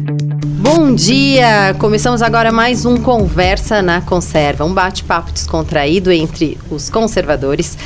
Bom dia! Começamos agora mais um Conversa na Conserva, um bate-papo descontraído entre os conservadores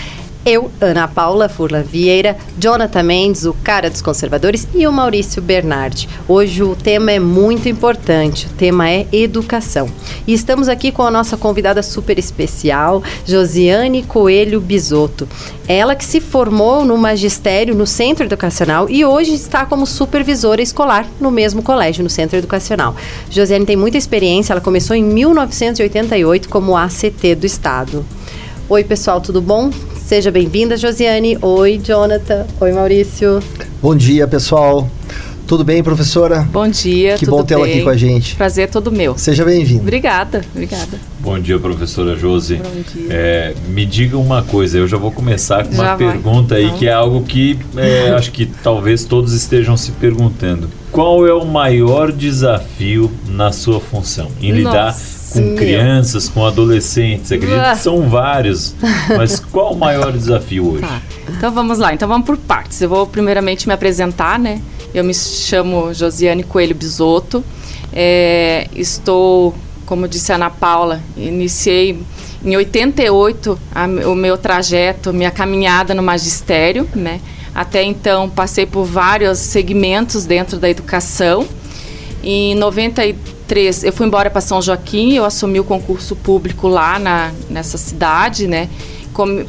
eu, Ana Paula Furlan Vieira, Jonathan Mendes, o cara dos conservadores, e o Maurício Bernardi. Hoje o tema é muito importante, o tema é educação. E estamos aqui com a nossa convidada super especial, Josiane Coelho Bisotto. Ela que se formou no magistério no Centro Educacional e hoje está como supervisora escolar no mesmo colégio, no Centro Educacional. Josiane tem muita experiência, ela começou em 1988 como ACT do Estado. Oi, pessoal, tudo bom? Seja bem-vinda, Josiane. Oi, Jonathan. Oi, Maurício. Bom dia, pessoal. Tudo bem, professora? Bom dia, Que bom tê-la aqui com a gente. Prazer é todo meu. Seja bem-vinda. Obrigada, obrigada. Bom dia, professora Josi. Bom dia. É, me diga uma coisa, eu já vou começar com uma Já vai. pergunta aí Então. que é algo que é, acho que talvez todos estejam se perguntando. Qual é o maior desafio na sua função? Em lidar Nossa, com crianças, com adolescentes? Acredito Ah. que são vários, mas qual o maior desafio hoje? Tá. Então vamos lá, então vamos por partes. Eu vou primeiramente me apresentar, né? Eu me chamo Josiane Coelho Bisotto. É, estou, como disse a Ana Paula, iniciei em 88 a- o meu trajeto, minha caminhada no magistério, né? Até então passei por vários segmentos dentro da educação. Em 93, eu fui embora para São Joaquim, eu assumi o concurso público lá na, nessa cidade, né?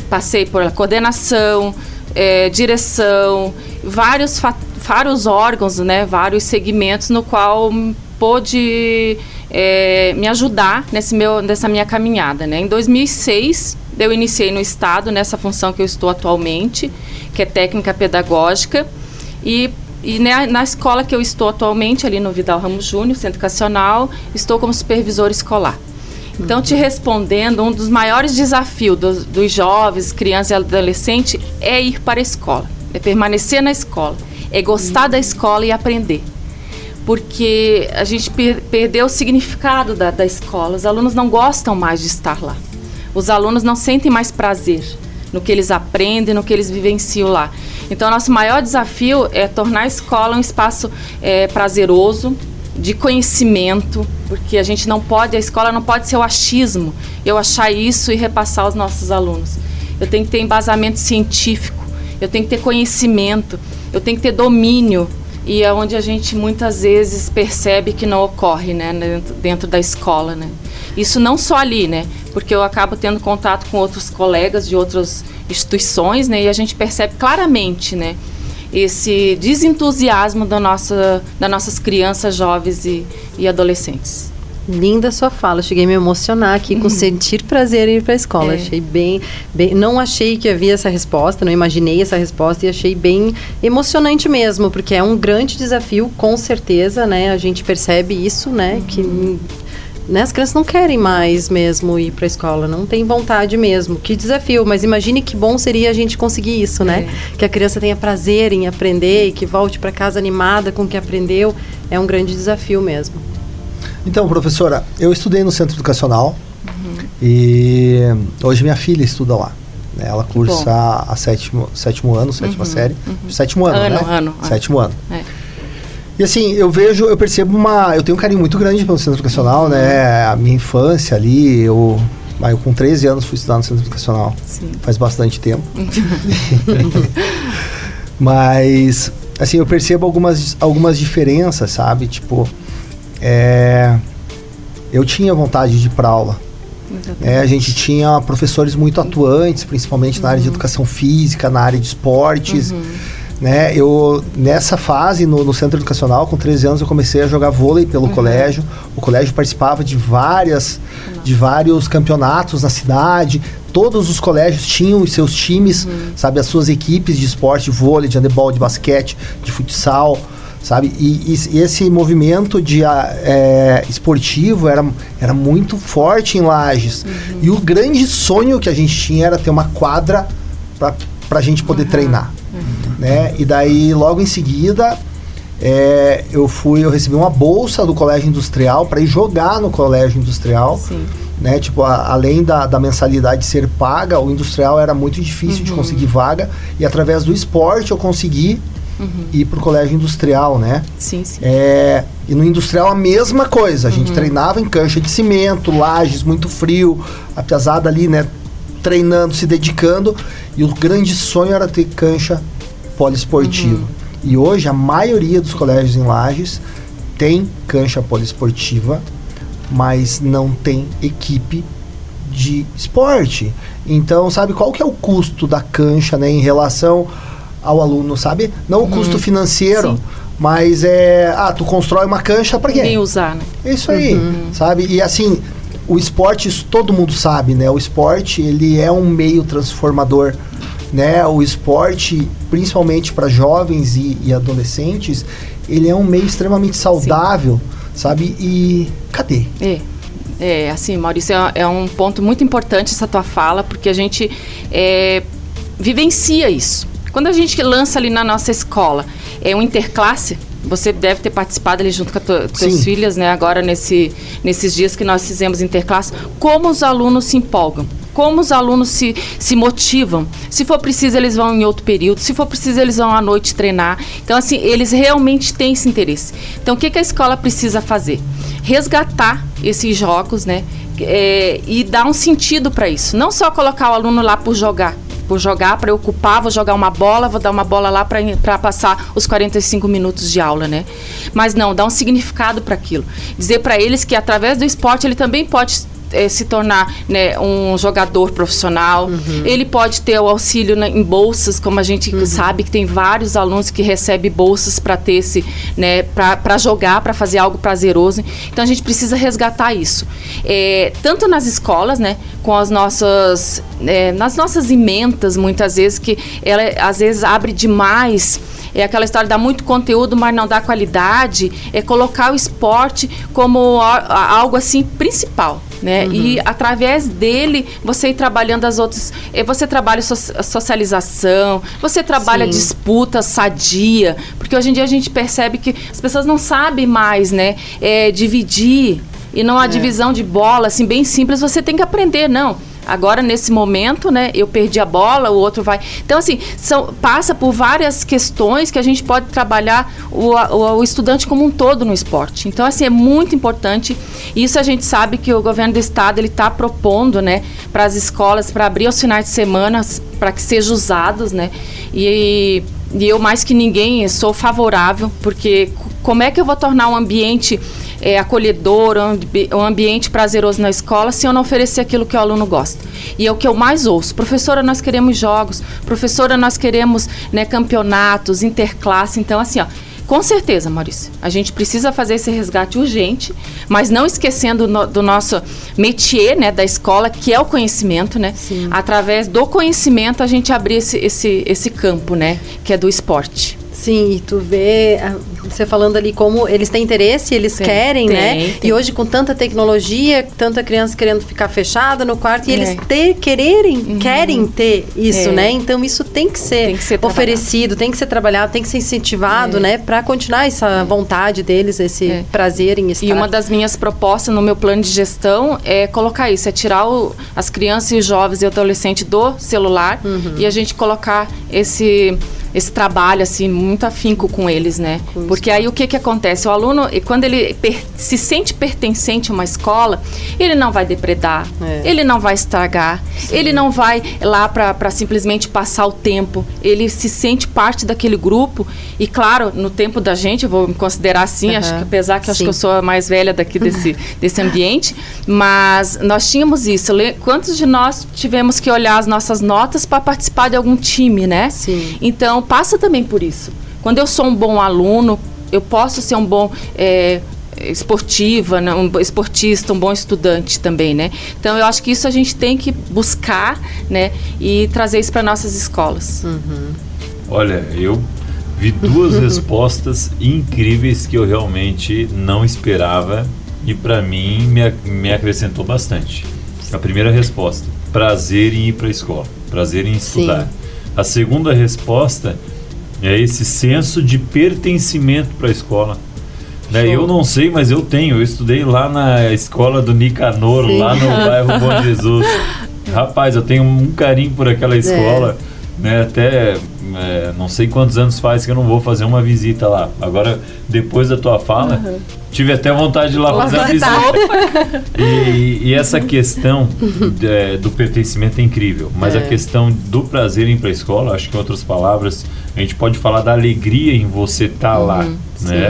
Passei por coordenação, eh, direção, vários, fa- vários órgãos, né? Vários segmentos no qual pôde eh, me ajudar nesse meu, nessa minha caminhada, né? Em 2006, eu iniciei no Estado, nessa função que eu estou atualmente, que é técnica pedagógica, e e na, na escola que eu estou atualmente, ali no Vidal Ramos Júnior, Centro Educacional, estou como supervisor escolar. Então, te respondendo, um dos maiores desafios dos, dos jovens, crianças e adolescentes é ir para a escola, é permanecer na escola, é gostar da escola e aprender. Porque a gente per- perdeu o significado da, da escola, os alunos não gostam mais de estar lá. Os alunos não sentem mais prazer no que eles aprendem, no que eles vivenciam lá. Então, nosso maior desafio é tornar a escola um espaço eh, prazeroso, de conhecimento, porque a gente não pode, a escola não pode ser o achismo, eu achar isso e repassar aos nossos alunos. Eu tenho que ter embasamento científico, eu tenho que ter conhecimento, eu tenho que ter domínio, e é onde a gente muitas vezes percebe que não ocorre, né, dentro, da escola, né. Isso não só ali, né, porque eu acabo tendo contato com outros colegas de outras instituições, né, e a gente percebe claramente, né, esse desentusiasmo da nossa, das nossas crianças, jovens e, e adolescentes. Linda sua fala, cheguei a me emocionar aqui com sentir prazer em ir para a escola. É. Achei bem, bem, não achei que havia essa resposta, não imaginei essa resposta e achei bem emocionante mesmo, porque é um grande desafio, com certeza, né? A gente percebe isso, né? Uhum. Que né, as crianças não querem mais mesmo ir para a escola, não tem vontade mesmo. Que desafio, mas imagine que bom seria a gente conseguir isso, né? Que a criança tenha prazer em aprender e que volte para casa animada com o que aprendeu. É um grande desafio mesmo. Então, professora, eu estudei no Centro Educacional e hoje minha filha estuda lá. né? Ela cursa bom. a sétimo, sétimo ano, sétima série. Sétimo ano, Ano, né? ano, é. Sétimo ano. É. E assim, eu vejo, eu percebo uma. Eu tenho um carinho muito grande pelo Centro Educacional, né? A minha infância ali, eu. ah, Eu com 13 anos fui estudar no Centro Educacional. Sim. Faz bastante tempo. Mas, assim, eu percebo algumas, algumas diferenças, sabe? Tipo, é, eu tinha vontade de ir para aula. né? A gente tinha professores muito atuantes, principalmente na área de educação física, na área de esportes. Né? Eu, nessa fase, no, no centro educacional, com 13 anos, eu comecei a jogar vôlei pelo colégio. O colégio participava de várias, de vários campeonatos na cidade. Todos os colégios tinham os seus times, sabe, as suas equipes de esporte, de vôlei, de handebol, de basquete, de futsal, sabe? E, e- esse movimento de ah, é, esportivo era, era muito forte em Lages. E o grande sonho que a gente tinha era ter uma quadra para a gente poder treinar, né? E daí logo em seguida é, eu fui, eu recebi uma bolsa do colégio industrial para ir jogar no colégio industrial Sim. né? Tipo, a- além da, da mensalidade ser paga, o industrial era muito difícil de conseguir vaga e através do esporte eu consegui uhum. ir para o colégio industrial, né? Sim, sim. É, e no industrial a mesma coisa. A gente uhum. treinava em cancha de cimento, lajes, muito frio, a pesada ali, né? Treinando, se dedicando. E o grande sonho era ter cancha poliesportiva. Uhum. E hoje a maioria dos colégios em lajes tem cancha poliesportiva, mas não tem equipe de esporte. Então, sabe qual que é o custo da cancha, né, em relação ao aluno, sabe? Não o custo uhum. financeiro, Sim. mas é, ah, tu constrói uma cancha para quê? Ninguém usar, né? Isso aí, uhum. sabe? E assim, o esporte, isso todo mundo sabe, né? O esporte, ele é um meio transformador, né? O esporte, principalmente para jovens e, e, adolescentes, ele é um meio extremamente saudável, Sim. sabe? E cadê? É. É, assim, Maurício, é, é, um ponto muito importante essa tua fala, porque a gente é, vivencia isso. Quando a gente lança ali na nossa escola é um interclasse, você deve ter participado ali junto com as tuas filhas, né? Agora nesse, nesses dias que nós fizemos interclasse, como os alunos se empolgam como os alunos se, se motivam. Se for preciso, eles vão em outro período. Se for preciso, eles vão à noite treinar. Então, assim, eles realmente têm esse interesse. Então, o que, que a escola precisa fazer? Resgatar esses jogos, né? É, e dar um sentido para isso. Não só colocar o aluno lá por jogar, por jogar, para ocupar, vou jogar uma bola, vou dar uma bola lá para passar os 45 minutos de aula, né? Mas não, dar um significado para aquilo. Dizer para eles que através do esporte ele também pode é, se tornar né, um jogador profissional. Uhum. Ele pode ter o auxílio na, em bolsas, como a gente uhum. sabe que tem vários alunos que recebem bolsas para ter esse, né, para jogar, para fazer algo prazeroso. Então a gente precisa resgatar isso. É, tanto nas escolas, né, com as nossas, é, nas nossas ementas, muitas vezes, que ela às vezes abre demais é aquela história de dar muito conteúdo, mas não dá qualidade, é colocar o esporte como algo assim principal né? Uhum. E através dele você ir trabalhando as outras, eh, você trabalha so socialização, você trabalha Sim. disputa sadia, porque hoje em dia a gente percebe que as pessoas não sabem mais, né? É, dividir e não a é. divisão de bola, assim bem simples. Você tem que aprender, não Agora, nesse momento, né, eu perdi a bola, o outro vai. Então, assim, são, passa por várias questões que a gente pode trabalhar o, o, o estudante como um todo no esporte. Então, assim, é muito importante. Isso a gente sabe que o governo do estado ele está propondo, né, para as escolas, para abrir os finais de semana, para que sejam usados, né? E, e eu, mais que ninguém, sou favorável, porque como é que eu vou tornar um ambiente é, acolhedor, um, ambiente prazeroso na escola, se eu não oferecer aquilo que o aluno gosta. E é o que eu mais ouço. Professora, nós queremos jogos. Professora, nós queremos né, campeonatos, interclasse. Então, assim, ó, com certeza, Maurício. A gente precisa fazer esse resgate urgente, mas não esquecendo no, do nosso métier, né, da escola, que é o conhecimento, né? Sim. Através do conhecimento a gente abrir esse, esse, esse campo, né, que é do esporte. Sim, e tu vê ah, você falando ali como eles têm interesse, eles tem, querem, tem, né? Tem. E hoje com tanta tecnologia, tanta criança querendo ficar fechada no quarto, e é. eles ter, quererem, uhum. querem ter isso, é. né? Então isso tem que ser, que ser oferecido, tem que ser trabalhado, tem que ser incentivado, é. né? Para continuar essa é. vontade deles, esse é. prazer em estar. E uma das minhas propostas no meu plano de gestão é colocar isso, é tirar o, as crianças e jovens e adolescentes do celular uhum. e a gente colocar esse esse trabalho assim muito afinco com eles, né? Porque aí o que que acontece? O aluno, quando ele se sente pertencente a uma escola, ele não vai depredar, é. ele não vai estragar, Sim. ele não vai lá para simplesmente passar o tempo. Ele se sente parte daquele grupo e claro, no tempo da gente, eu vou me considerar assim, uhum. acho que apesar que acho que eu sou a mais velha daqui desse desse ambiente, mas nós tínhamos isso. Quantos de nós tivemos que olhar as nossas notas para participar de algum time, né? Sim. Então passa também por isso. Quando eu sou um bom aluno, eu posso ser um bom é, esportiva, né, um esportista, um bom estudante também, né? Então eu acho que isso a gente tem que buscar, né? E trazer isso para nossas escolas. Uhum. Olha, eu vi duas respostas incríveis que eu realmente não esperava e para mim me, me acrescentou bastante. A primeira resposta: prazer em ir para a escola, prazer em estudar. Sim. A segunda resposta é esse senso de pertencimento para a escola. Né? Eu não sei, mas eu tenho. Eu estudei lá na escola do Nicanor, Sim. lá no bairro Bom Jesus. Rapaz, eu tenho um carinho por aquela escola. É. Né? Até é, não sei quantos anos faz que eu não vou fazer uma visita lá. Agora, depois da tua fala, uhum. tive até vontade de ir lá fazer a visita. e, e, essa questão é, do pertencimento é incrível, mas é. a questão do prazer em ir para a escola, acho que em outras palavras, a gente pode falar da alegria em você estar tá uhum, lá, né?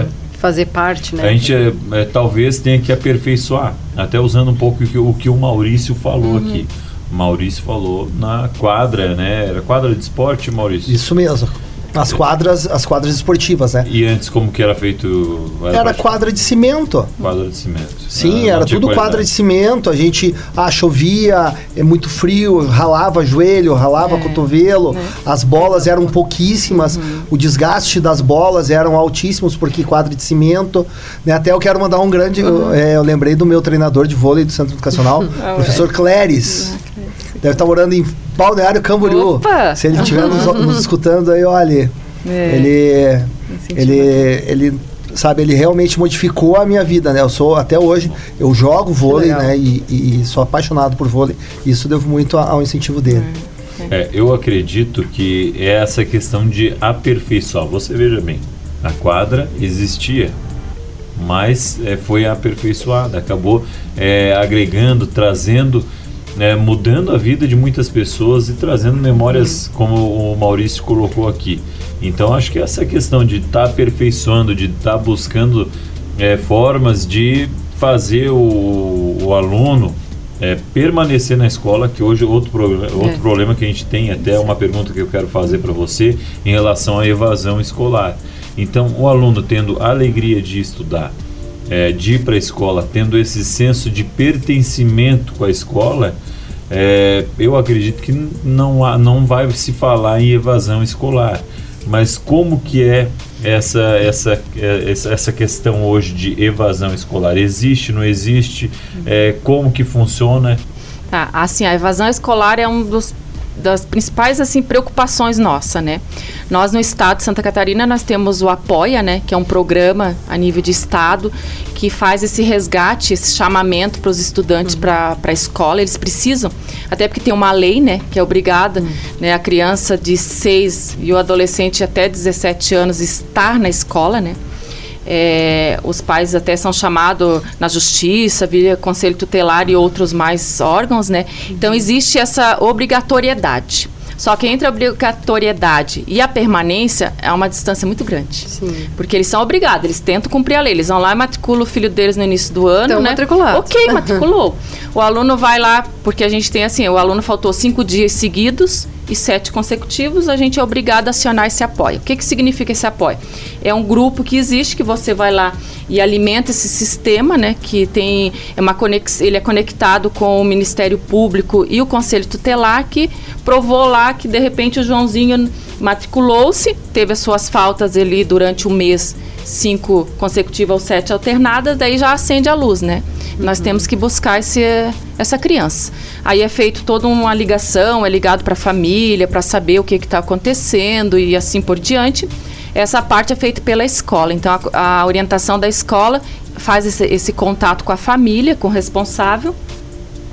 Sim fazer parte, né? A gente é, é, talvez tenha que aperfeiçoar, até usando um pouco o que o, que o Maurício falou uhum. aqui. Maurício falou na quadra, né? Era quadra de esporte, Maurício? Isso mesmo. As quadras, as quadras esportivas, né? E antes como que era feito? Era, era quadra de cimento. Quadra de cimento. Sim, ah, era tudo qualidade. quadra de cimento. A gente ah, chovia, é muito frio, ralava joelho, ralava é, cotovelo. Né? As bolas eram pouquíssimas. Uhum. O desgaste das bolas eram altíssimos porque quadra de cimento. Né? Até eu quero mandar um grande. Uhum. Eu, é, eu lembrei do meu treinador de vôlei do Centro Educacional, ah, professor Cléris. Uhum. Deve estar morando em Balneário Camboriú. Opa! Se ele estiver nos, nos, escutando aí, olha. É. Ele. Ele. Ele sabe, ele realmente modificou a minha vida, né? Eu sou, até hoje, eu jogo vôlei, né? E, e, sou apaixonado por vôlei. Isso devo muito ao incentivo dele. É, eu acredito que é essa questão de aperfeiçoar. Você veja bem, a quadra existia, mas é, foi aperfeiçoada, acabou é, agregando, trazendo né, mudando a vida de muitas pessoas e trazendo memórias, como o Maurício colocou aqui. Então, acho que essa questão de estar tá aperfeiçoando, de estar tá buscando é, formas de fazer o, o aluno é, permanecer na escola, que hoje outro, pro, outro é. problema que a gente tem, até uma pergunta que eu quero fazer para você, em relação à evasão escolar. Então, o aluno tendo alegria de estudar, é, de ir para a escola tendo esse senso de pertencimento com a escola, é, eu acredito que não, há, não vai se falar em evasão escolar. Mas como que é essa, essa, é, essa questão hoje de evasão escolar? Existe, não existe? É, como que funciona? Tá, assim, a evasão escolar é um dos das principais assim preocupações nossa, né? Nós no estado de Santa Catarina nós temos o Apoia, né, que é um programa a nível de estado que faz esse resgate, esse chamamento para os estudantes uhum. para a escola. Eles precisam, até porque tem uma lei, né, que é obrigada, uhum. né, a criança de 6 e o adolescente até 17 anos estar na escola, né? É, os pais até são chamados na justiça, via conselho tutelar e outros mais órgãos, né? Então existe essa obrigatoriedade. Só que entre a obrigatoriedade e a permanência é uma distância muito grande. Sim. Porque eles são obrigados, eles tentam cumprir a lei. Eles vão lá e matriculam o filho deles no início do ano, então, né? matriculado. Ok, matriculou. o aluno vai lá, porque a gente tem assim, o aluno faltou cinco dias seguidos, e sete consecutivos, a gente é obrigado a acionar esse apoio. O que, que significa esse apoio? É um grupo que existe, que você vai lá e alimenta esse sistema, né? Que tem é uma conex, ele é conectado com o Ministério Público e o Conselho Tutelar, que provou lá que de repente o Joãozinho matriculou-se, teve as suas faltas ali durante o mês cinco consecutivas ou sete alternadas, daí já acende a luz, né? Uhum. Nós temos que buscar esse, essa criança. Aí é feito toda uma ligação, é ligado para a família, para saber o que está acontecendo e assim por diante. Essa parte é feita pela escola. Então, a, a orientação da escola faz esse, esse contato com a família, com o responsável,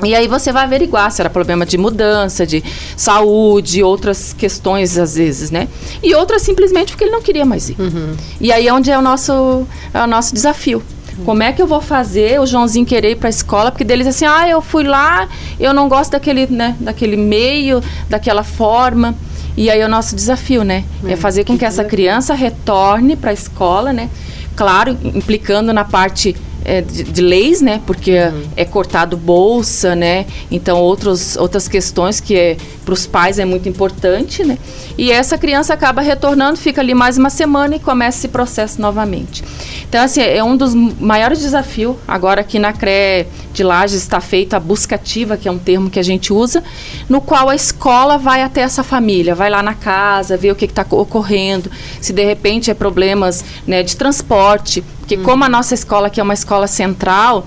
e aí você vai averiguar se era problema de mudança, de saúde, outras questões às vezes, né? E outras simplesmente porque ele não queria mais ir. Uhum. E aí é onde é o nosso, é o nosso desafio. Uhum. Como é que eu vou fazer o Joãozinho querer ir para a escola? Porque deles assim, ah, eu fui lá, eu não gosto daquele, né, daquele meio, daquela forma. E aí é o nosso desafio, né? É, é fazer com que, que essa criança retorne para a escola, né? Claro, implicando na parte é, de, de, leis, né? Porque uhum. é cortado bolsa, né? Então outros, outras questões que é, para os pais é muito importante, né? E essa criança acaba retornando, fica ali mais uma semana e começa esse processo novamente. Então assim é um dos maiores desafios agora aqui na CRE de Lages está feita a busca ativa, que é um termo que a gente usa, no qual a escola vai até essa família, vai lá na casa, ver o que está ocorrendo, se de repente é problemas né, de transporte, porque hum. como a nossa escola aqui é uma escola central,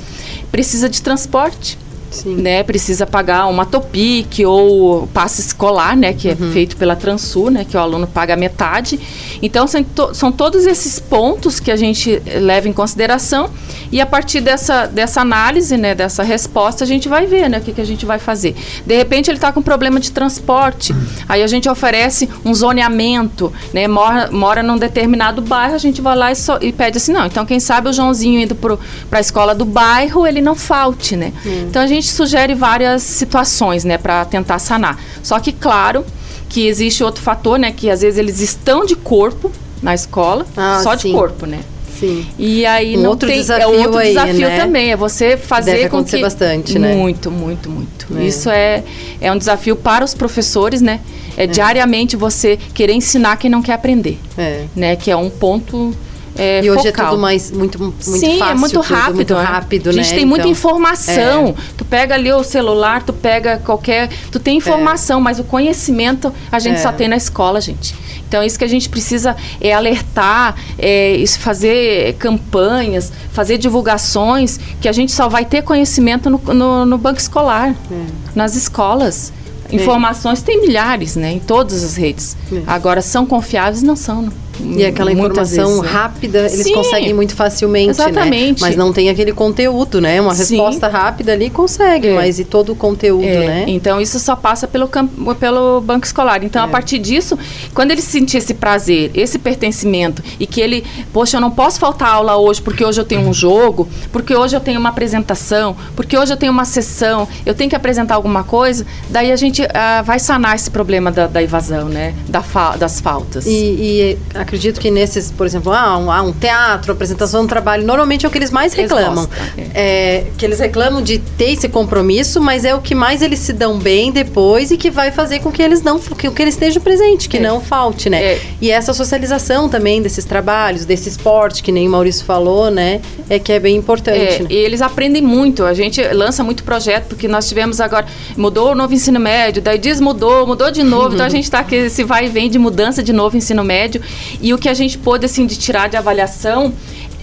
precisa de transporte. Sim. né, precisa pagar uma Topic ou passe escolar, né, que é uhum. é feito pela Transul, né, que o aluno paga metade. Então são, to são todos esses pontos que a gente leva em consideração E a partir dessa, dessa análise, né, dessa resposta, a gente vai ver né, o que, que a gente vai fazer. De repente ele está com problema de transporte, aí a gente oferece um zoneamento, né, mora, mora num determinado bairro, a gente vai lá e, so, e pede assim, não, então quem sabe o Joãozinho indo para a escola do bairro, ele não falte, né? Hum. Então a gente sugere várias situações, né, para tentar sanar. Só que, claro, que existe outro fator, né, que às vezes eles estão de corpo na escola, ah, só sim. de corpo, né? Sim. E aí um não outro tem desafio é outro aí, desafio né? também, é você fazer Deve com acontecer que bastante, né? muito, muito, muito. É. Isso é é um desafio para os professores, né? É, é, diariamente você querer ensinar quem não quer aprender, é. né? Que é um ponto é, e hoje focal. é tudo mais muito, muito Sim, fácil, é muito rápido. muito né? rápido, A gente né? tem muita Então, informação. é. Tu pega ali o celular, tu pega qualquer. Tu tem informação, mas o conhecimento a gente É. só tem na escola, gente. Então, isso que a gente precisa é alertar, é fazer campanhas, fazer divulgações, que a gente só vai ter conhecimento no, no, no banco escolar, É. nas escolas. Informações tem milhares, né? Em todas as redes. É. Agora, são confiáveis? Não são. né? E aquela informação vezes, né? rápida, eles Sim. conseguem muito facilmente, Exatamente. né? Mas não tem aquele conteúdo, né? Uma Sim. resposta rápida ali consegue, É. mas e todo o conteúdo, É, né? Então isso só passa pelo, camp- pelo banco escolar. Então, É. a partir disso, quando ele sentir esse prazer, esse pertencimento, e que ele, poxa, eu não posso faltar aula hoje porque hoje eu tenho um jogo, porque hoje eu tenho uma apresentação, porque hoje eu tenho uma sessão, eu tenho que apresentar alguma coisa, daí a gente ah, vai sanar esse problema da, da evasão, né? Da fa- das faltas. E, e acredito que nesses, por exemplo, ah, um, ah, um teatro, apresentação, um trabalho, normalmente é o que eles mais reclamam. É, que eles reclamam de ter esse compromisso, mas é o que mais eles se dão bem depois e que vai fazer com que eles não que, que eles estejam presente, que É. não falte, né? É. E essa socialização também desses trabalhos, desse esporte, que nem o Maurício falou, né? É que é bem importante. É, né? e eles aprendem muito. A gente lança muito projeto, porque nós tivemos agora. Mudou o novo ensino médio, daí desmudou, mudou de novo. então a gente está com esse vai e vem de mudança de novo ensino médio. E o que a gente pôde assim, de tirar de avaliação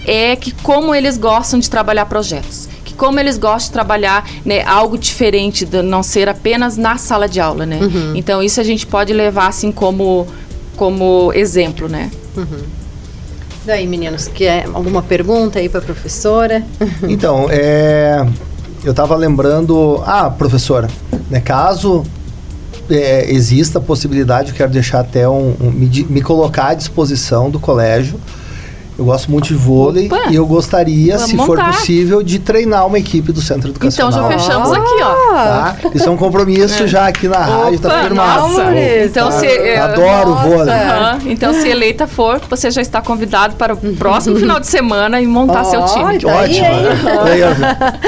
é que como eles gostam de trabalhar projetos. Que como eles gostam de trabalhar né, algo diferente, de não ser apenas na sala de aula, né? Então isso a gente pode levar assim como, como exemplo, né? Daí, meninos, quer alguma pergunta aí para a professora? Então, é, eu estava lembrando, ah, professora, né, caso é, exista a possibilidade, eu quero deixar até um, um- me, me colocar à disposição do colégio. Eu gosto muito de vôlei Opa! e eu gostaria, Vamos se for montar. possível, de treinar uma equipe do centro Então educacional. já fechamos aqui, ó. Tá? Isso é um compromisso já aqui na rádio, tá Opa, firmado. nossa. Maurício. Então, Tá? se, é, Adoro nossa. vôlei. Aham. Então, se eleita for, você já está convidado para o próximo final de semana e montar seu time. Tá aí, ótimo. Aí, ó,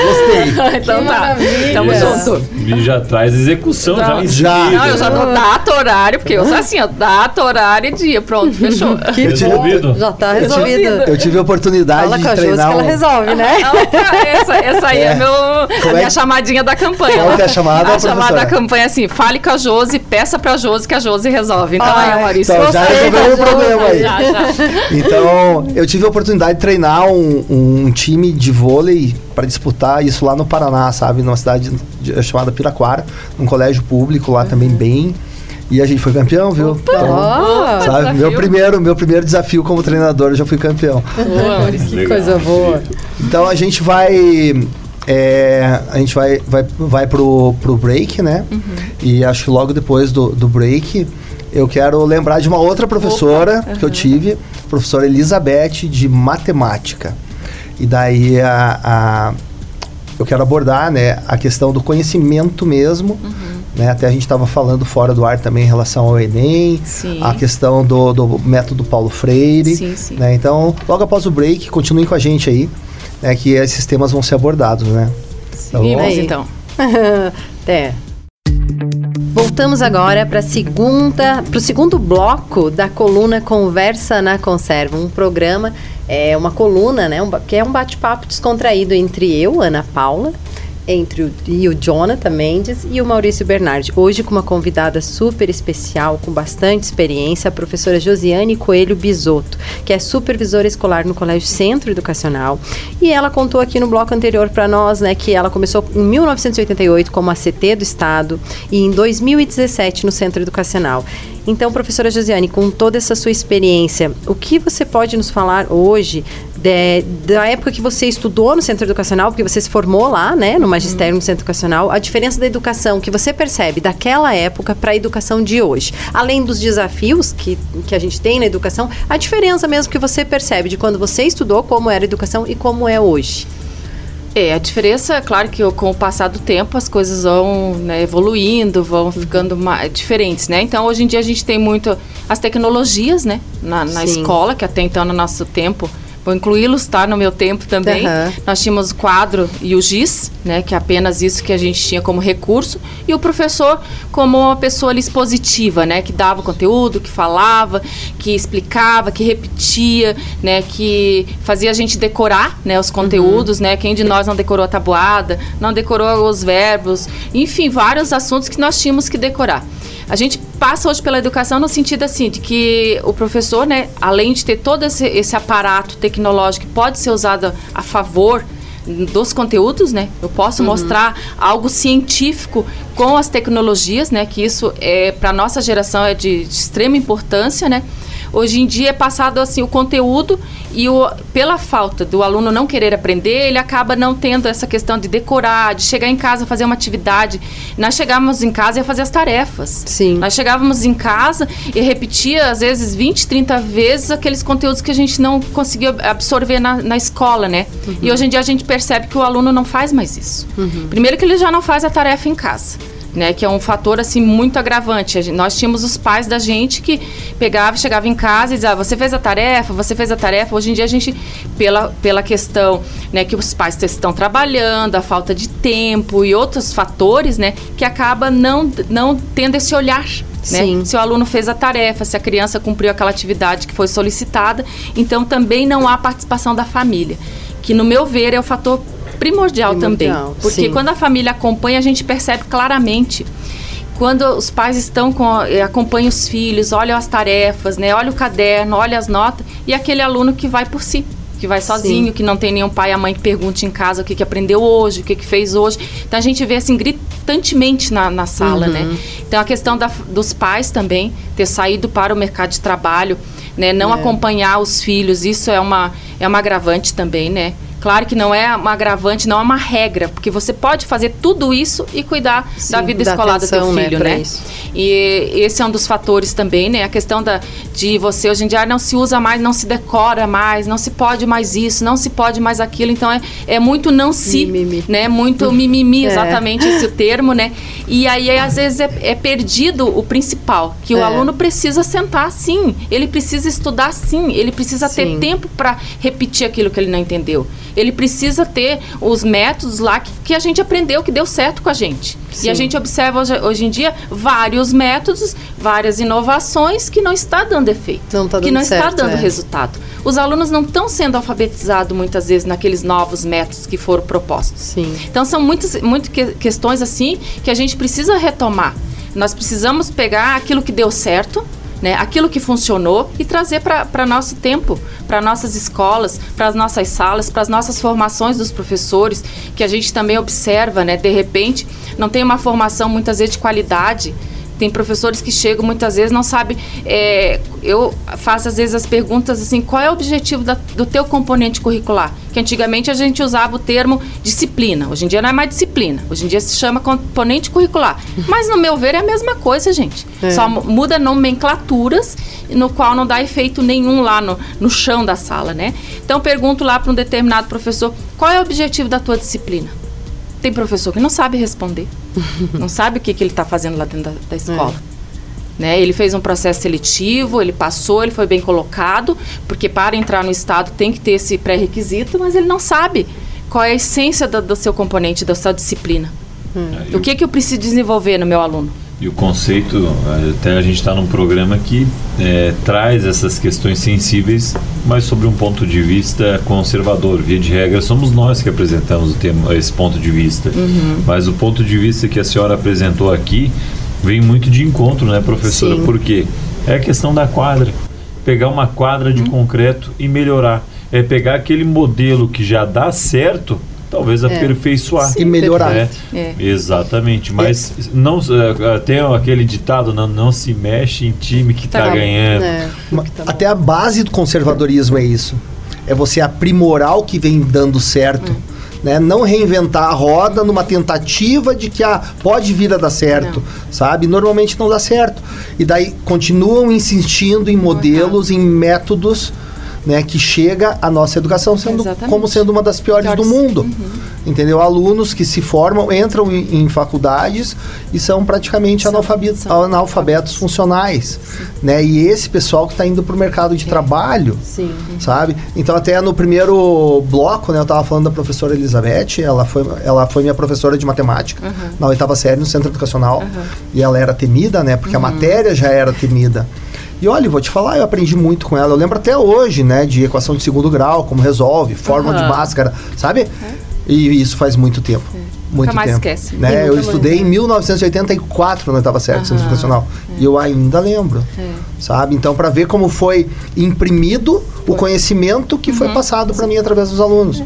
Gostei. então Que tá. maravilha. Tamo junto. E já traz execução Não, já já. Não, eu já dou data, horário, porque eu sou assim, ó, data, horário e dia. Pronto, fechou. Que Resolvido. Já tá Eu eu tive a oportunidade Fala com a de Josi que treinar ela um... resolve, né? Ah, Essa, essa aí é, É. meu, a Como é minha que- chamadinha da campanha. Qual que é a chamada, A chamada professora? da campanha é assim, fale com a Josi, peça pra Josi que a Josi resolve. Então, Ai, aí, Maurício. então já resolveu o problema aí. Já, já. Então, eu tive a oportunidade de treinar um, um time de vôlei para disputar isso lá no Paraná, sabe? Numa cidade de- chamada Piraquara, num colégio público lá também bem. E a gente foi campeão, viu? Então, sabe? Meu primeiro, meu primeiro desafio como treinador, eu já fui campeão. Boa, que Legal. coisa boa. Então a gente vai. é, a gente vai, vai, vai pro, pro break, né? E acho que logo depois do, do break eu quero lembrar de uma outra professora que eu tive, professora Elizabeth de matemática. E daí a, a- eu quero abordar né, a questão do conhecimento mesmo. Né? Até a gente estava falando fora do ar também em relação ao Enem, Sim. a questão do, do método Paulo Freire. Sim, sim. né? Então, logo após o break, continuem com a gente aí, né, que esses temas vão ser abordados, né? Tá? Seguimos, Aí. então. Até. Voltamos agora para segunda, para o segundo bloco da coluna Conversa na Conserva, um programa, é uma coluna, né, um que é um bate-papo descontraído entre eu, Ana Paula, entre o, e o Jonathan Mendes e o Maurício Bernardi. Hoje com uma convidada super especial, com bastante experiência, a professora Josiane Coelho Bisotto, que é supervisora escolar no Colégio Centro Educacional. E ela contou aqui no bloco anterior para nós, né, que ela começou em 1988 como ACT do Estado e em 2017 no Centro Educacional. Então, professora Josiane, com toda essa sua experiência, o que você pode nos falar hoje de, da época que você estudou no centro educacional, porque você se formou lá, né, no magistério no centro educacional, a diferença da educação que você percebe daquela época para a educação de hoje. Além dos desafios que, que a gente tem na educação, a diferença mesmo que você percebe de quando você estudou, como era a educação e como é hoje. É, a diferença, é claro que com o passar do tempo as coisas vão né, evoluindo, vão uhum. ficando mais, diferentes, né? Então hoje em dia a gente tem muito as tecnologias, né, na, na escola, que até então no nosso tempo Vou incluí-los, tá? No meu tempo também. Uhum. Nós tínhamos o quadro e o GIS, né? Que é apenas isso que a gente tinha como recurso. E o professor como uma pessoa ali expositiva, né? Que dava o conteúdo, que falava, que explicava, que repetia, né? Que fazia a gente decorar, né? Os conteúdos, uhum. né? Quem de nós não decorou a tabuada, não decorou os verbos. Enfim, vários assuntos que nós tínhamos que decorar. A gente passa hoje pela educação no sentido assim de que o professor, né, além de ter todo esse, esse aparato tecnológico que pode ser usado a favor dos conteúdos, né? Eu posso uhum. mostrar algo científico com as tecnologias, né? Que isso é para nossa geração é de, de extrema importância, né? Hoje em dia é passado assim o conteúdo e o, pela falta do aluno não querer aprender, ele acaba não tendo essa questão de decorar, de chegar em casa fazer uma atividade. Nós chegávamos em casa e ia fazer as tarefas. Sim. Nós chegávamos em casa e repetia às vezes 20, 30 vezes aqueles conteúdos que a gente não conseguia absorver na, na escola, né? Uhum. E hoje em dia a gente percebe que o aluno não faz mais isso. Uhum. Primeiro que ele já não faz a tarefa em casa né? Que é um fator assim muito agravante. Gente, nós tínhamos os pais da gente que pegava, chegava em casa e dizia: ah, "Você fez a tarefa? Você fez a tarefa?". Hoje em dia a gente pela pela questão, né, que os pais estão trabalhando, a falta de tempo e outros fatores, né, que acaba não não tendo esse olhar né? Se o aluno fez a tarefa, se a criança cumpriu aquela atividade que foi solicitada, então também não há participação da família, que no meu ver é o fator primordial, primordial também. Porque sim. quando a família acompanha, a gente percebe claramente quando os pais estão com eh, acompanham os filhos, olham as tarefas, né, olha o caderno, olha as notas e aquele aluno que vai por si, que vai sozinho, Sim. que não tem nenhum pai e a mãe que pergunte em casa o que, que aprendeu hoje, o que, que fez hoje. Então a gente vê assim gritantemente na, na sala, uhum. né? Então a questão da, dos pais também ter saído para o mercado de trabalho, né, não é. acompanhar os filhos, isso é uma é uma agravante também, né? Claro que não é uma agravante, não é uma regra, porque você pode fazer tudo isso e cuidar Sim, da vida escolar atenção, do teu né, filho, né? né? E esse é um dos fatores também, né? A questão da, de você hoje em dia não se usa mais, não se decora mais, não se pode mais isso, não se pode mais aquilo. Então é, é muito não se, mimimi. né? Muito mimimi, é. exatamente é. esse o termo, né? E aí às vezes é, é perdido o principal, que é. o aluno precisa sentar sim, ele precisa estudar sim, ele precisa sim. ter tempo para repetir aquilo que ele não entendeu ele precisa ter os métodos lá que, que a gente aprendeu que deu certo com a gente. Sim. E a gente observa hoje, hoje, em dia vários métodos, várias inovações que não está dando efeito, não tá dando que não certo, está dando é. resultado. Os alunos não estão sendo alfabetizados muitas vezes naqueles novos métodos que foram propostos. Sim. Então são muitas, muitas questões assim que a gente precisa retomar. Nós precisamos pegar aquilo que deu certo, né, aquilo que funcionou e trazer para nosso tempo, para nossas escolas, para as nossas salas, para as nossas formações dos professores, que a gente também observa, né, de repente, não tem uma formação muitas vezes de qualidade tem professores que chegam muitas vezes não sabem. É, eu faço às vezes as perguntas assim: qual é o objetivo da, do teu componente curricular? Que antigamente a gente usava o termo disciplina. Hoje em dia não é mais disciplina. Hoje em dia se chama componente curricular. Mas no meu ver é a mesma coisa, gente. É. Só muda nomenclaturas no qual não dá efeito nenhum lá no, no chão da sala, né? Então pergunto lá para um determinado professor: qual é o objetivo da tua disciplina? Tem professor que não sabe responder. não sabe o que, que ele está fazendo lá dentro da, da escola. É. Né? Ele fez um processo seletivo, ele passou, ele foi bem colocado, porque para entrar no Estado tem que ter esse pré-requisito, mas ele não sabe qual é a essência do, do seu componente, da sua disciplina. Hum. O que, que eu preciso desenvolver no meu aluno? E o conceito, até a gente está num programa que é, traz essas questões sensíveis, mas sobre um ponto de vista conservador. Via de regra, somos nós que apresentamos o tema, esse ponto de vista. Uhum. Mas o ponto de vista que a senhora apresentou aqui vem muito de encontro, né, professora? Sim. Por quê? É a questão da quadra. Pegar uma quadra de uhum. concreto e melhorar. É pegar aquele modelo que já dá certo talvez é. aperfeiçoar Sim, e melhorar. Né? É. Exatamente, mas é. não tem aquele ditado não, não se mexe em time que está tá ganhando. É. Até a base do conservadorismo é isso. é você aprimorar o que vem dando certo. Hum. Né? Não reinventar a roda numa tentativa de que ah, pode vir a dar certo, sabe? Normalmente não dá certo. E daí continuam insistindo em modelos, em métodos né, que chega a nossa educação sendo Exatamente. como sendo uma das piores, Piores. do mundo. Entendeu? Alunos que se formam, entram em, em faculdades e são praticamente São- analfabetos, são analfabetos funcionais. Né? E esse pessoal que está indo para o mercado de trabalho, Sim. sabe? Então até no primeiro bloco, né, eu estava falando da professora Elizabeth, ela foi, ela foi minha professora de matemática na oitava série no centro educacional e ela era temida, né, porque a matéria já era temida. E olha, vou te falar, eu aprendi muito com ela. Eu lembro até hoje, né, de equação de segundo grau, como resolve, fórmula de Aham. máscara, sabe? E isso faz muito tempo. Muito mais tempo. esquece. Né? Eu nunca estudei em mais, 1984 na oitava série do centro educacional. E eu ainda lembro É. sabe? Então, para ver como foi imprimido o conhecimento que Uhum. foi passado para mim através dos alunos.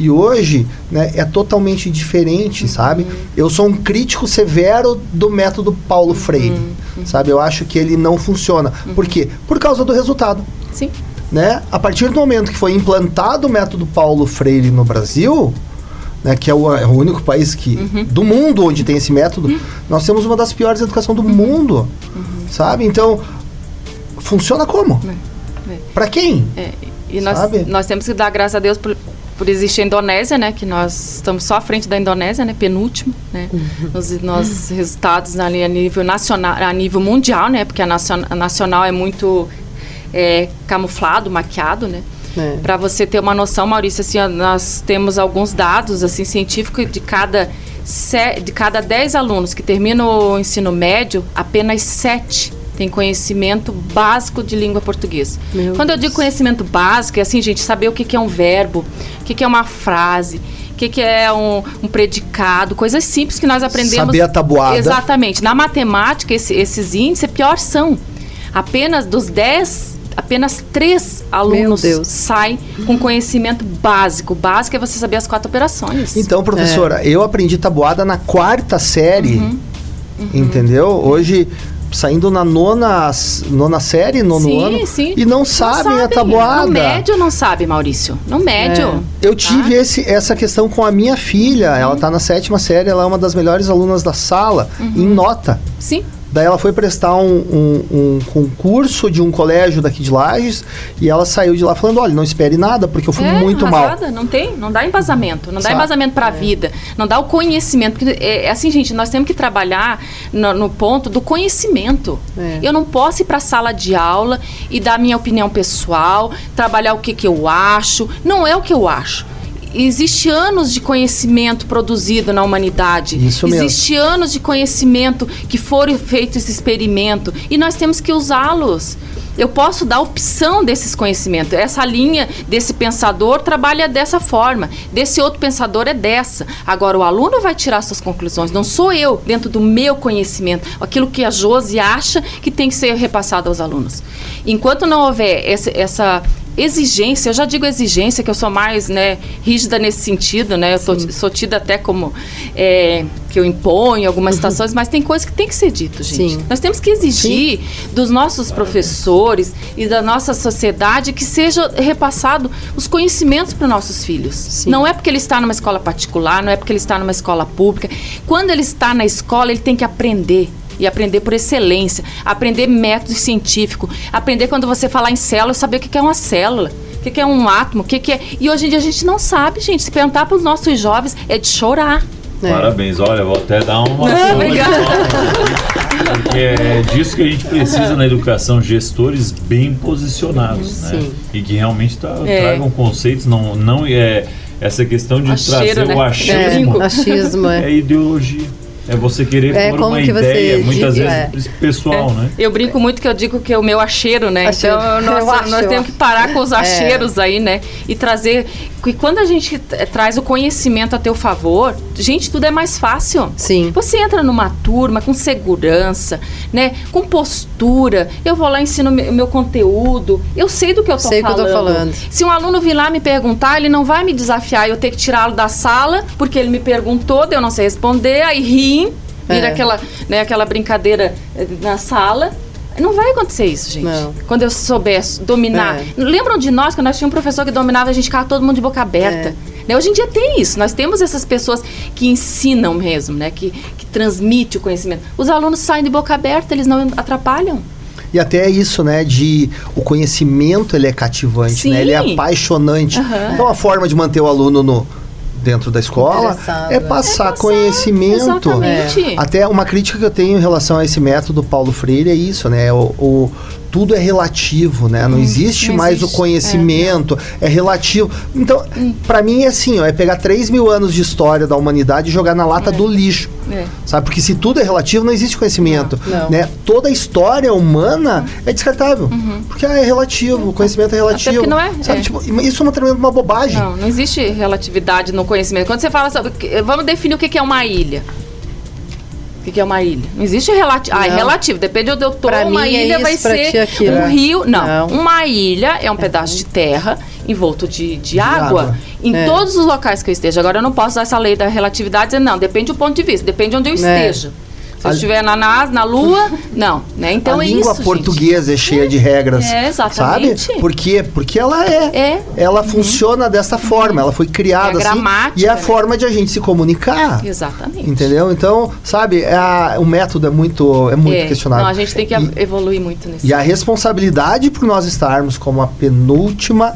E hoje, né, é totalmente diferente, Uhum. sabe? Eu sou um crítico severo do método Paulo Freire, Uhum. sabe? Eu acho que ele não funciona. Por quê? Por causa do resultado, Sim. né? A partir do momento que foi implantado o método Paulo Freire no Brasil, né, que é o, é o único país que Uhum. do mundo onde tem esse método, nós temos uma das piores educações Uhum. do mundo, sabe? Então, funciona como? É. Para quem? É, e nós, Sabe? nós temos que dar graças a Deus por, por existir a Indonésia, né? Que nós estamos só à frente da Indonésia, né? Penúltimo, né? Nos, nos resultados ali a nível nacional, a nível mundial, né? Porque a, nacion, a nacional é muito é, camuflado, maquiado, né? É. Para você ter uma noção, Maurício, assim, ó, nós temos alguns dados assim científicos de cada se- de cada 10 alunos que terminam o ensino médio, apenas 7 têm conhecimento básico de língua portuguesa. Meu Quando eu digo conhecimento básico, é assim, gente, saber o que, que é um verbo, o que, que é uma frase, o que, que é um, um predicado, coisas simples que nós aprendemos. Saber a tabuada. Exatamente. Na matemática, esse- esses índices, pior são. Apenas dos 10, apenas 3 alunos Deus. saem com conhecimento básico. Básico é você saber as quatro operações. Então, professora, eu aprendi tabuada na quarta série, Uhum. entendeu? Hoje, saindo na nona, nona série, nono sim, ano, sim. e não sabem a tabuada. No médio não sabe, Maurício. No médio. Eu tive Tá? esse, essa questão com a minha filha. Ela tá na sétima série, ela é uma das melhores alunas da sala, Uhum. em nota. Sim. Daí ela foi prestar um, um- um concurso de um colégio daqui de Lages e ela saiu de lá falando: olha, não espere nada, porque eu fui é, muito mal. arrasada, Não tem, não dá embasamento, não dá Sabe? embasamento para a vida, não dá o conhecimento. Porque, é, é assim, gente, nós temos que trabalhar no, no ponto do conhecimento. É. Eu não posso ir para a sala de aula e dar minha opinião pessoal, trabalhar o que, que eu acho. Não é o que eu acho. Existe anos de conhecimento produzido na humanidade. Isso mesmo. Existe anos de conhecimento que foram feitos esse experimento e nós temos que usá-los. Eu posso dar opção desses conhecimentos. Essa linha desse pensador trabalha dessa forma, desse outro pensador é dessa. Agora o aluno vai tirar suas conclusões, não sou eu dentro do meu conhecimento, aquilo que a Josi acha que tem que ser repassado aos alunos. Enquanto não houver essa, essa exigência, eu já digo exigência, que eu sou mais né, rígida nesse sentido, né? Eu tô- sou tida até como é, que eu imponho algumas situações, mas tem coisas que tem que ser dito, gente. Sim. Nós temos que exigir dos nossos professores e da nossa sociedade que seja repassado os conhecimentos para nossos filhos. Sim. Não é porque ele está numa escola particular, não é porque ele está numa escola pública. Quando ele está na escola, ele tem que aprender. E aprender por excelência, aprender método científico, aprender quando você falar em célula, saber o que é uma célula, o que que é um átomo, o que que é. E hoje em dia a gente não sabe, gente. Se perguntar para os nossos jovens, é de chorar. É. Parabéns, olha, vou até dar uma. Ah, obrigada. Porque é disso que a gente precisa na educação, gestores bem posicionados, né? Sim. E que realmente tra É. tragam conceitos, não, não é essa questão de Acheiro, trazer né? o É, achismo, achismo, é. é. ideologia. É você querer É, pôr como uma que você ideia, muitas diz- vezes pessoal, né? Eu brinco muito que eu digo que é o meu acheiro, né? Acheiro. Então nós, nós temos que parar com os É. acheiros aí, né? E trazer. E quando a gente t- traz o conhecimento a teu favor, gente, tudo é mais fácil. Sim. Você entra numa turma com segurança, né? Com postura. Eu vou lá ensino meu, meu conteúdo. Eu sei do que eu tô Sei o que eu falando. tô falando. Se um aluno vir lá me perguntar, ele não vai me desafiar eu ter que tirá-lo da sala porque ele me perguntou, eu não sei responder, aí riem, vira É. aquela, né, aquela brincadeira eh, na sala. Não vai acontecer isso, gente. Não. Quando eu souber dominar. É. Lembram de nós, que nós tínhamos um professor que dominava, a gente ficava todo mundo de boca aberta. É. Né? Hoje em dia tem isso. Nós temos essas pessoas que ensinam mesmo, né? Que, que transmite o conhecimento. Os alunos saem de boca aberta, eles não atrapalham. E até isso, né, de o conhecimento ele é cativante, Sim. né? Ele é apaixonante. Aham. Então a forma de manter o aluno no dentro da escola é né? passar, É passar, conhecimento. exatamente. Até uma crítica que eu tenho em relação a esse método Paulo Freire é isso, né? O, o- tudo é relativo, né? Não existe não mais existe. o conhecimento, é, relativo. Então, pra mim é assim, ó, é pegar 3 mil anos de história da humanidade e jogar na lata do lixo. É. Sabe? Porque se tudo é relativo, não existe conhecimento. Não. Não. Né? Toda a história humana é descartável. Porque ah, é relativo, o conhecimento é relativo. porque não é, Sabe? é. Tipo, isso é uma tremenda uma bobagem. Não, não existe relatividade no conhecimento. Quando você fala sobre. Vamos definir o que é uma ilha. Que que é uma ilha? Não existe relativo. Ah, é relativo. Depende de onde eu tô. Pra uma mim é ilha vai isso, ti ser é aquilo. um É. rio. Não. Não. Uma ilha é um pedaço de terra envolto de, de, água, água. em É. todos os locais que eu esteja. Agora eu não posso usar essa lei da relatividade e dizer, não, depende do ponto de vista, depende de onde eu esteja. Se eu A- estiver na NASA, na Lua, não. Né? Então a é língua isso. gente. portuguesa é cheia de regras. É, exatamente. Sabe? Por quê? Porque ela é. É. Ela funciona dessa forma. Ela foi criada É a assim. gramática, E é a né? forma de a gente se comunicar. Exatamente. Entendeu? Então, sabe, é a- o método é muito, é muito É. questionável. Não, a gente tem que E- evoluir muito nesse E a responsabilidade por nós estarmos como a penúltima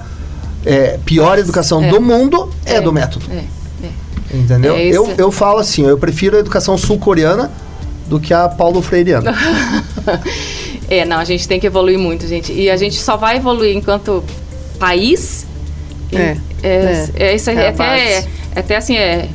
é, pior educação É. do mundo é, É. do método. É, é. Entendeu? É eu, eu falo assim, eu prefiro a educação sul-coreana do que a paulo freireana. É, não, a gente tem que evoluir muito, gente. E a gente só vai evoluir enquanto país. É, é, é, isso é, é a até, é, até assim, é,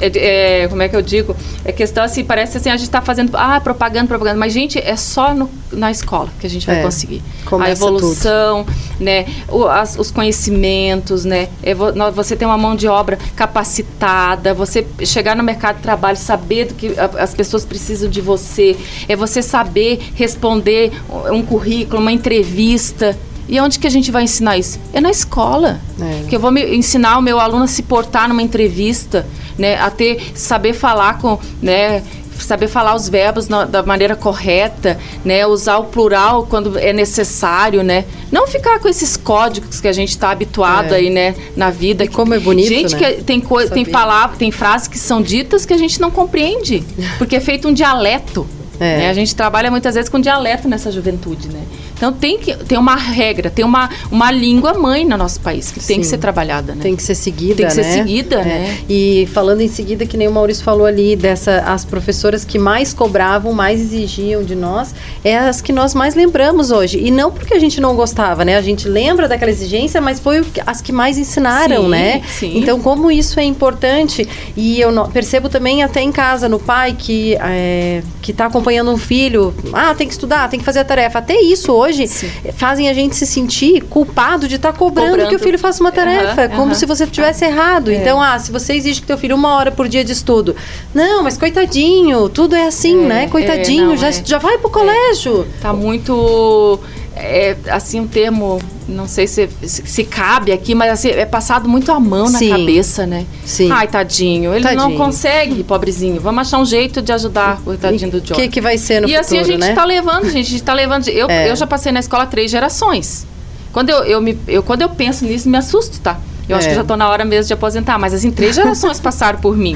é- é- Como é que eu digo? É questão assim, parece assim, a gente tá fazendo. Ah, propaganda, propaganda. Mas, gente, é só no- na escola que a gente vai É, conseguir. a evolução, né? o- as- os conhecimentos, né? é você ter uma mão de obra capacitada, você chegar no mercado de trabalho, saber do que as pessoas precisam de você, é você saber responder um um currículo, uma entrevista. E onde que a gente vai ensinar isso? É na escola. É. Que eu vou me ensinar o meu aluno a se portar numa entrevista, né? A ter, saber falar com, né? Saber falar os verbos na- da maneira correta, né? Usar o plural quando é necessário, né? Não ficar com esses códigos que a gente está habituado É. aí, né? Na vida. E como é bonito, Gente, né? que tem coisa, tem Saber. palavras, tem frases que são ditas que a gente não compreende, porque é feito um dialeto. É. né? A gente trabalha muitas vezes com dialeto nessa juventude, né? Então tem que tem uma regra, tem uma, uma língua mãe no nosso país que tem que ser trabalhada, né? Tem que ser seguida, Tem que ser né? seguida, É. né? E falando em seguida, que nem o Maurício falou ali, dessa, as professoras que mais cobravam, mais exigiam de nós, é as que nós mais lembramos hoje. E não porque a gente não gostava, né? A gente lembra daquela exigência, mas foi as que mais ensinaram, Sim, né? sim. Então, como isso é importante, e eu percebo também até em casa, no pai que é, que está acompanhando um filho, ah, tem que estudar, tem que fazer a tarefa. Até isso hoje Sim. fazem a gente se sentir culpado de estar cobrando, Cobrando. que o filho faça uma tarefa, Aham, como aham. se você tivesse errado. É. Então, ah, se você exige que teu filho uma hora por dia de estudo. Não, mas coitadinho, tudo é assim, É, né? Coitadinho, é, não, já, é. já vai pro colégio. Tá muito. É, assim, um termo, não sei se, se, se cabe aqui, mas assim, é passado muito a mão Sim. na cabeça, né? Sim. Ai, tadinho. Ele não Tadinho. consegue, pobrezinho. Vamos achar um jeito de ajudar o tadinho do O John. que, que vai ser no e futuro, assim a gente né? tá levando, gente, a gente tá levando. Eu, É. eu já passei na escola três gerações. Quando eu, eu me, eu, quando eu penso nisso, me assusto, tá? Eu acho É. que já tô na hora mesmo de aposentar, mas assim, três gerações passaram por mim.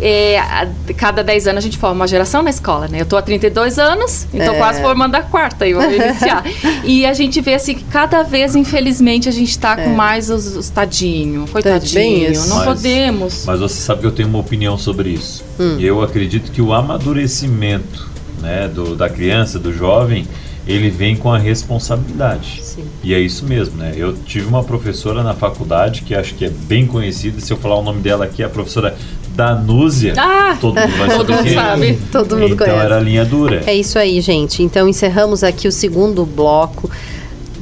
É, a- cada 10 anos a gente forma uma geração na escola, né? Eu tô há 32 anos, então É. quase formando a quarta, eu vou iniciar. e a gente vê assim que cada vez, infelizmente, a gente tá com mais os, os tadinho, É. coitadinho, isso. não Mas- podemos. Mas você sabe que eu tenho uma opinião sobre isso. Hum. E eu acredito que o amadurecimento né, do, da criança, do jovem, ele vem com a responsabilidade. Sim. E é isso mesmo, né? Eu tive uma professora na faculdade que acho que é bem conhecida. Se eu falar o nome dela aqui, é a professora Danúzia. Ah, todo mundo vai todo saber mundo é. sabe. Todo mundo então conhece. era linha dura. É isso aí, gente. Então encerramos aqui o segundo bloco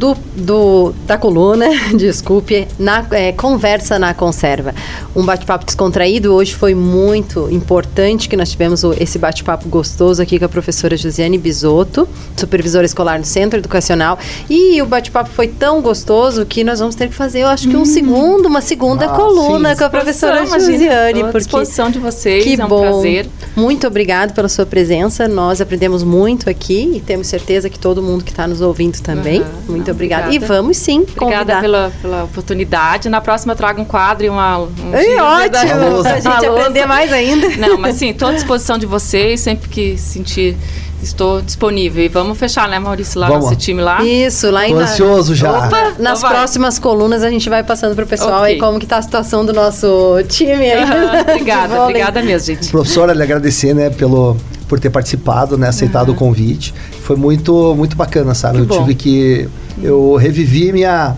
do, do, da coluna, desculpe, na é, Conversa na Conserva. Um bate-papo descontraído. Hoje foi muito importante que nós tivemos esse bate-papo gostoso aqui com a professora Josiane Bisotto, supervisora escolar no Centro Educacional. E o bate-papo foi tão gostoso que nós vamos ter que fazer, eu acho que um hum. segundo, uma segunda ah, coluna sim. com a professora Josiane. Por disposição de vocês, que é um bom. prazer. Muito obrigado pela sua presença. Nós aprendemos muito aqui e temos certeza que todo mundo que está nos ouvindo também. Uhum. Muito obrigada. obrigada. E vamos sim Obrigada pela, pela oportunidade. Na próxima eu trago um quadro e uma. Um Ei, ótimo! Pra gente aprender mais ainda. Não, mas sim, estou à disposição de vocês, sempre que sentir estou disponível. E vamos fechar, né, Maurício, lá vamos. nosso time lá? Isso, lá em ansioso já. Opa, nas então próximas colunas a gente vai passando para o pessoal okay. aí como que tá a situação do nosso time aí. Uhum, obrigada, obrigada mesmo, gente. Professora, lhe agradecer, né, pelo por ter participado, né, aceitado uhum. o convite. Foi muito muito bacana, sabe? Que eu bom. tive que eu revivi minha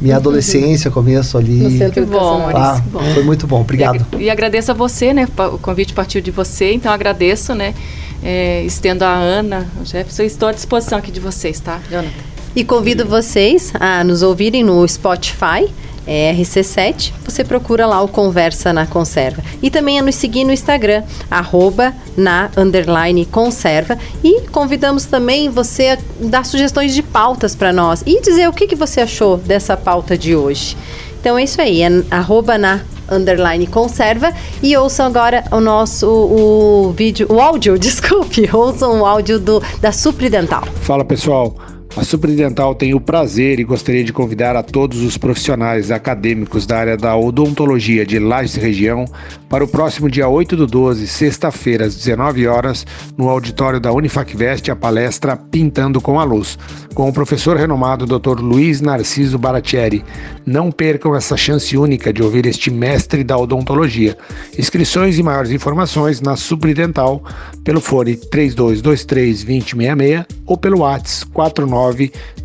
minha adolescência, começo ali. No centro bom, ah, bom. Foi muito bom, obrigado. E, e, agradeço a você, né? O convite partiu de você, então agradeço, né? É, estendo a Ana, o Jefferson, estou à disposição aqui de vocês, tá, Jonathan? E convido vocês a nos ouvirem no Spotify é RC7, você procura lá o Conversa na Conserva. E também a nos seguir no Instagram, arroba na underline conserva. E convidamos também você a dar sugestões de pautas para nós e dizer o que, que você achou dessa pauta de hoje. Então é isso aí, é arroba na underline conserva e ouçam agora o nosso o, o vídeo, o áudio, desculpe, ouçam o áudio do, da Supridental. Fala pessoal, a Supridental tem o prazer e gostaria de convidar a todos os profissionais acadêmicos da área da odontologia de Lages Região para o próximo dia 8 do 12, sexta-feira, às 19 horas, no auditório da Unifacvest, a palestra Pintando com a Luz, com o professor renomado Dr. Luiz Narciso Baratieri. Não percam essa chance única de ouvir este mestre da odontologia. Inscrições e maiores informações na Supridental pelo fone 3223 2066 ou pelo WhatsApp 49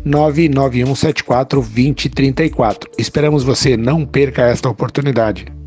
99174 2034. Esperamos você não perca esta oportunidade.